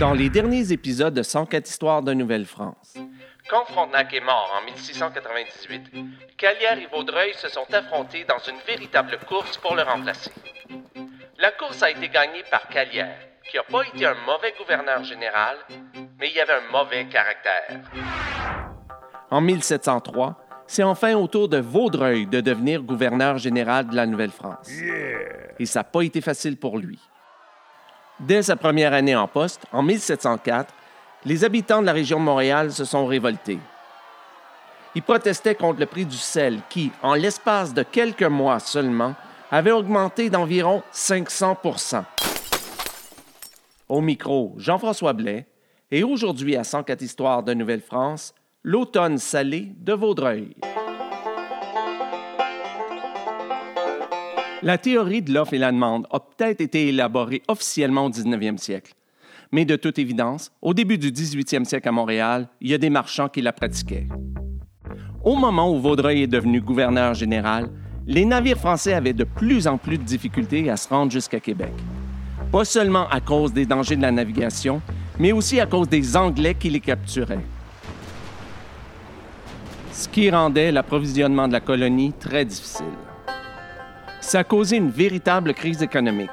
Dans les derniers épisodes de 104 histoires de Nouvelle-France, Quand Frontenac est mort en 1698, Calière et Vaudreuil se sont affrontés dans une véritable course pour le remplacer. La course a été gagnée par Calière, qui n'a pas été un mauvais gouverneur général, mais il avait un mauvais caractère. en 1703, c'est enfin au tour de Vaudreuil de devenir gouverneur général de la Nouvelle-France. Et ça n'a pas été facile pour lui. Dès sa première année en poste, en 1704, les habitants de la région de Montréal se sont révoltés. Ils protestaient contre le prix du sel qui, en l'espace de quelques mois seulement, avait augmenté d'environ 500% Au micro, Jean-François Blais, et aujourd'hui à 104 Histoires de Nouvelle-France, l'automne salé de Vaudreuil. La théorie de l'offre et la demande a peut-être été élaborée officiellement au 19e siècle. Mais de toute évidence, au début du 18e siècle à Montréal, il y a des marchands qui la pratiquaient. Au moment où Vaudreuil est devenu gouverneur général, les navires français avaient de plus en plus de difficultés à se rendre jusqu'à Québec. Pas seulement à cause des dangers de la navigation, mais aussi à cause des Anglais qui les capturaient. Ce qui rendait l'approvisionnement de la colonie très difficile. Ça a causé une véritable crise économique.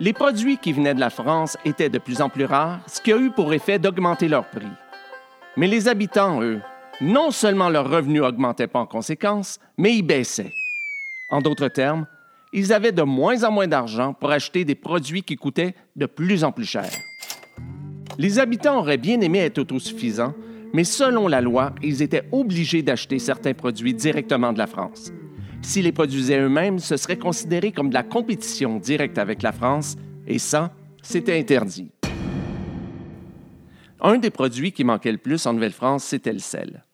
Les produits qui venaient de la France étaient de plus en plus rares, ce qui a eu pour effet d'augmenter leur prix. Mais les habitants, eux, non seulement leurs revenus augmentaient pas en conséquence, mais ils baissaient. En d'autres termes, ils avaient de moins en moins d'argent pour acheter des produits qui coûtaient de plus en plus cher. Les habitants auraient bien aimé être autosuffisants, mais selon la loi, ils étaient obligés d'acheter certains produits directement de la France. S'ils les produisaient eux-mêmes, ce serait considéré comme de la compétition directe avec la France, et ça, c'était interdit. Un des produits qui manquait le plus en Nouvelle-France, c'était le sel.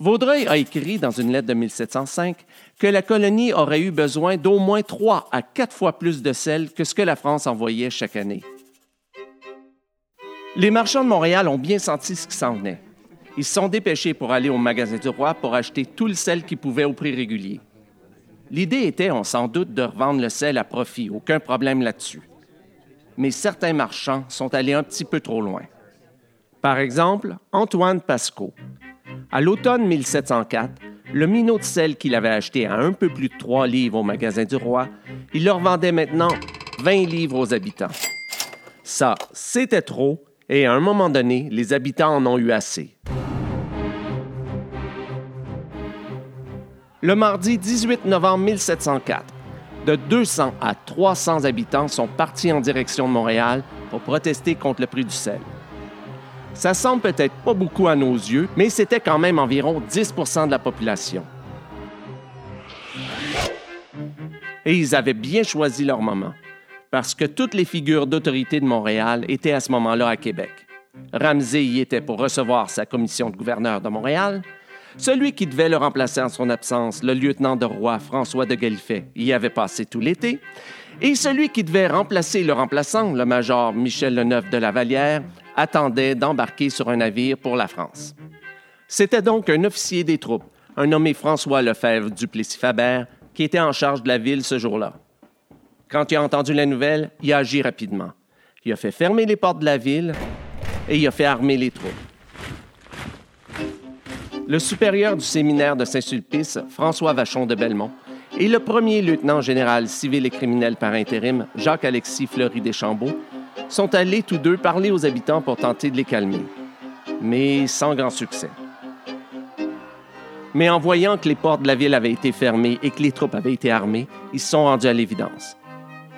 Vaudreuil a écrit dans une lettre de 1705 que la colonie aurait eu besoin d'au moins trois à quatre fois plus de sel que ce que la France envoyait chaque année. Les marchands de Montréal ont bien senti ce qui s'en venait. Ils se sont dépêchés pour aller au magasin du roi pour acheter tout le sel qu'ils pouvaient au prix régulier. L'idée était, on s'en doute, de revendre le sel à profit, aucun problème là-dessus. Mais certains marchands sont allés un petit peu trop loin. Par exemple, Antoine Pasco. À l'automne 1704, le minot de sel qu'il avait acheté à un peu plus de 3 livres au magasin du roi, il leur vendait maintenant 20 livres aux habitants. Ça, c'était trop, et à un moment donné, les habitants en ont eu assez. Le mardi 18 novembre 1704, de 200 à 300 habitants sont partis en direction de Montréal pour protester contre le prix du sel. Ça semble peut-être pas beaucoup à nos yeux, mais c'était quand même environ 10% de la population. Et ils avaient bien choisi leur moment, parce que toutes les figures d'autorité de Montréal étaient à ce moment-là à Québec. Ramsey y était pour recevoir sa commission de gouverneur de Montréal. Celui qui devait le remplacer en son absence, le lieutenant de roi François de Galifet, y avait passé tout l'été. Et celui qui devait remplacer le remplaçant, le major Michel Leneuf de la Vallière, attendait d'embarquer sur un navire pour la France. C'était donc un officier des troupes, un nommé François Lefebvre Duplessis-Fabert, qui était en charge de la ville ce jour-là. Quand il a entendu la nouvelle, il a agi rapidement. Il a fait fermer les portes de la ville et il a fait armer les troupes. Le supérieur du séminaire de Saint-Sulpice, François Vachon de Belmont, et le premier lieutenant général civil et criminel par intérim, Jacques-Alexis Fleury Deschambault, sont allés tous deux parler aux habitants pour tenter de les calmer, mais sans grand succès. Mais en voyant que les portes de la ville avaient été fermées et que les troupes avaient été armées, ils se sont rendus à l'évidence.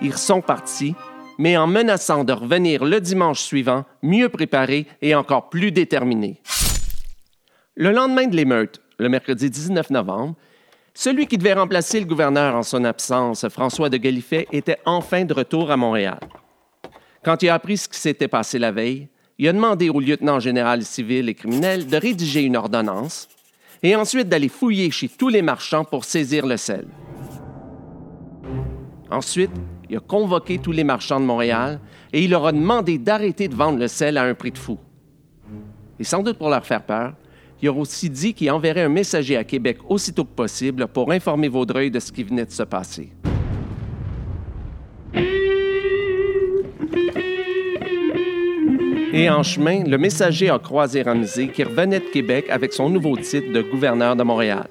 Ils sont partis, mais en menaçant de revenir le dimanche suivant, mieux préparés et encore plus déterminés. Le lendemain de l'émeute, le mercredi 19 novembre, celui qui devait remplacer le gouverneur en son absence, François de Galifet, était enfin de retour à Montréal. Quand il a appris ce qui s'était passé la veille, il a demandé au lieutenant général civil et criminel de rédiger une ordonnance et ensuite d'aller fouiller chez tous les marchands pour saisir le sel. Ensuite, il a convoqué tous les marchands de Montréal et il leur a demandé d'arrêter de vendre le sel à un prix de fou. Et sans doute pour leur faire peur, il a aussi dit qu'il enverrait un messager à Québec aussitôt que possible pour informer Vaudreuil de ce qui venait de se passer. Et en chemin, le messager a croisé Ramsey qui revenait de Québec avec son nouveau titre de gouverneur de Montréal.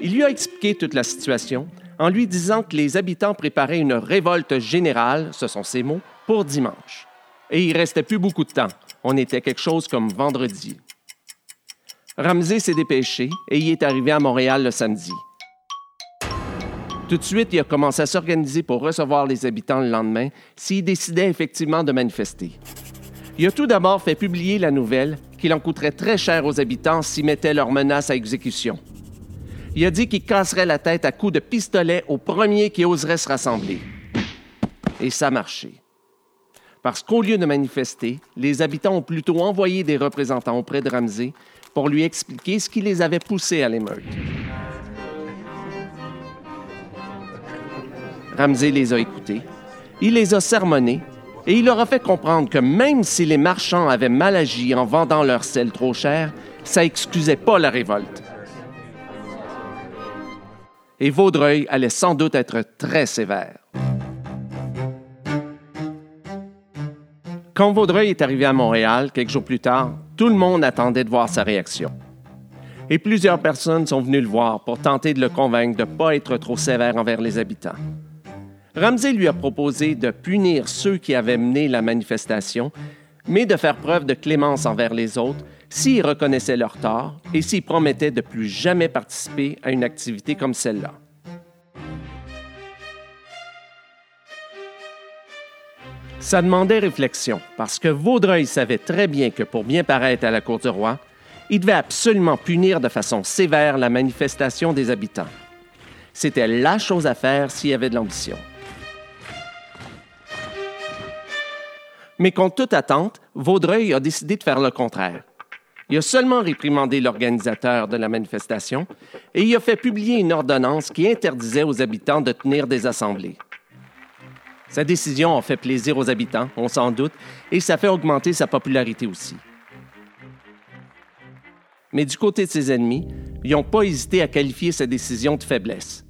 Il lui a expliqué toute la situation en lui disant que les habitants préparaient une révolte générale, ce sont ses mots, pour dimanche. Et il restait plus beaucoup de temps. On était quelque chose comme vendredi. Ramsey s'est dépêché et y est arrivé à Montréal le samedi. Tout de suite, il a commencé à s'organiser pour recevoir les habitants le lendemain s'ils décidaient effectivement de manifester. Il a tout d'abord fait publier la nouvelle qu'il en coûterait très cher aux habitants s'ils mettaient leurs menaces à exécution. Il a dit qu'il casserait la tête à coups de pistolet au premier qui oserait se rassembler. Et ça a marché. Parce qu'au lieu de manifester, les habitants ont plutôt envoyé des représentants auprès de Ramsey pour lui expliquer ce qui les avait poussés à l'émeute. Ramsey les a écoutés, il les a sermonnés et il leur a fait comprendre que même si les marchands avaient mal agi en vendant leur sel trop cher, ça excusait pas la révolte. Et Vaudreuil allait sans doute être très sévère. Quand Vaudreuil est arrivé à Montréal, quelques jours plus tard, tout le monde attendait de voir sa réaction. Et plusieurs personnes sont venues le voir pour tenter de le convaincre de ne pas être trop sévère envers les habitants. Ramsey lui a proposé de punir ceux qui avaient mené la manifestation, mais de faire preuve de clémence envers les autres s'ils reconnaissaient leur tort et s'ils promettaient de plus jamais participer à une activité comme celle-là. Ça demandait réflexion, parce que Vaudreuil savait très bien que pour bien paraître à la cour du roi, il devait absolument punir de façon sévère la manifestation des habitants. C'était la chose à faire s'il y avait de l'ambition. Mais contre toute attente, Vaudreuil a décidé de faire le contraire. Il a seulement réprimandé l'organisateur de la manifestation et il a fait publier une ordonnance qui interdisait aux habitants de tenir des assemblées. Sa décision a fait plaisir aux habitants, on s'en doute, et ça fait augmenter sa popularité aussi. Mais du côté de ses ennemis, ils n'ont pas hésité à qualifier sa décision de faiblesse.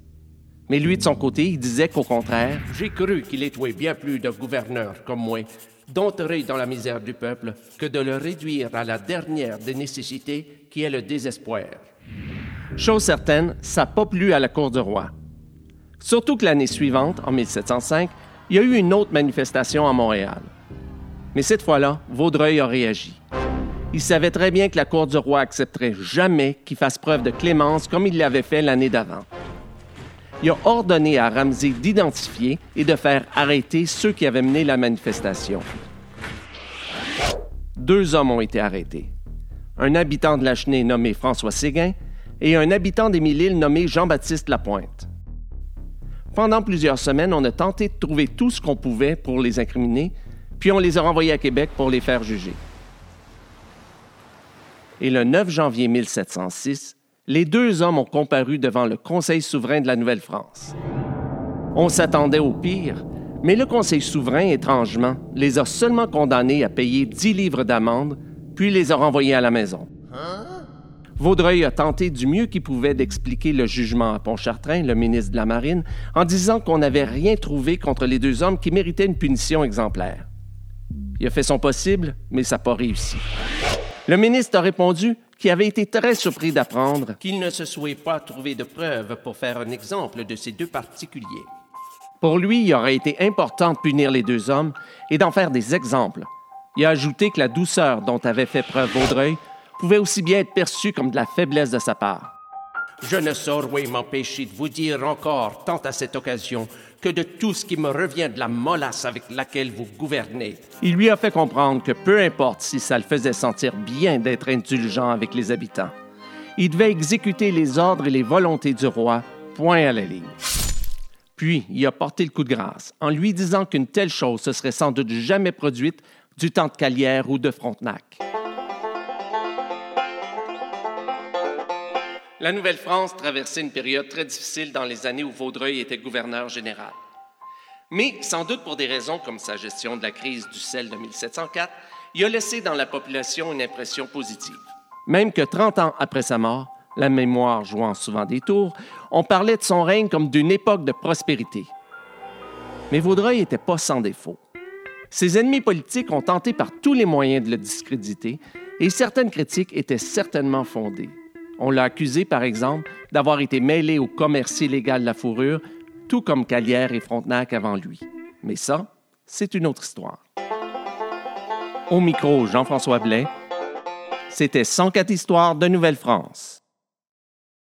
Mais lui, de son côté, il disait qu'au contraire, J'ai cru qu'il était bien plus de gouverneurs comme moi dompterait dans la misère du peuple que de le réduire à la dernière des nécessités qui est le désespoir. Chose certaine, ça n'a pas plu à la cour du roi. Surtout que l'année suivante, en 1705, il y a eu une autre manifestation à Montréal. Mais cette fois-là, Vaudreuil a réagi. Il savait très bien que la cour du roi accepterait jamais qu'il fasse preuve de clémence comme il l'avait fait l'année d'avant il a ordonné à Ramsey d'identifier et de faire arrêter ceux qui avaient mené la manifestation. Deux hommes ont été arrêtés. Un habitant de la Chenée nommé François Séguin et un habitant d'Émile-Île nommé Jean-Baptiste Lapointe. Pendant plusieurs semaines, on a tenté de trouver tout ce qu'on pouvait pour les incriminer, puis on les a renvoyés à Québec pour les faire juger. Et le 9 janvier 1706, les deux hommes ont comparu devant le Conseil souverain de la Nouvelle-France. On s'attendait au pire, mais le Conseil souverain, étrangement, les a seulement condamnés à payer 10 livres d'amende, puis les a renvoyés à la maison. Vaudreuil a tenté du mieux qu'il pouvait d'expliquer le jugement à Pontchartrain, le ministre de la Marine, en disant qu'on n'avait rien trouvé contre les deux hommes qui méritaient une punition exemplaire. Il a fait son possible, mais ça n'a pas réussi. Le ministre a répondu qui avait été très surpris d'apprendre qu'il ne se soit pas trouvé de preuves pour faire un exemple de ces deux particuliers. Pour lui, il aurait été important de punir les deux hommes et d'en faire des exemples. Il a ajouté que la douceur dont avait fait preuve Vaudreuil pouvait aussi bien être perçue comme de la faiblesse de sa part. Je ne saurais m'empêcher de vous dire encore, tant à cette occasion, que de tout ce qui me revient de la molasse avec laquelle vous gouvernez. Il lui a fait comprendre que peu importe si ça le faisait sentir bien d'être indulgent avec les habitants, il devait exécuter les ordres et les volontés du roi, point à la ligne. Puis, il a porté le coup de grâce en lui disant qu'une telle chose se serait sans doute jamais produite du temps de Calière ou de Frontenac. La Nouvelle-France traversait une période très difficile dans les années où Vaudreuil était gouverneur général. Mais, sans doute pour des raisons comme sa gestion de la crise du sel de 1704, il a laissé dans la population une impression positive. Même que 30 ans après sa mort, la mémoire jouant souvent des tours, on parlait de son règne comme d'une époque de prospérité. Mais Vaudreuil n'était pas sans défaut. Ses ennemis politiques ont tenté par tous les moyens de le discréditer et certaines critiques étaient certainement fondées. On l'a accusé, par exemple, d'avoir été mêlé au commerce illégal de la fourrure, tout comme Calière et Frontenac avant lui. Mais ça, c'est une autre histoire. Au micro, Jean-François Blais. C'était 104 histoires de Nouvelle-France.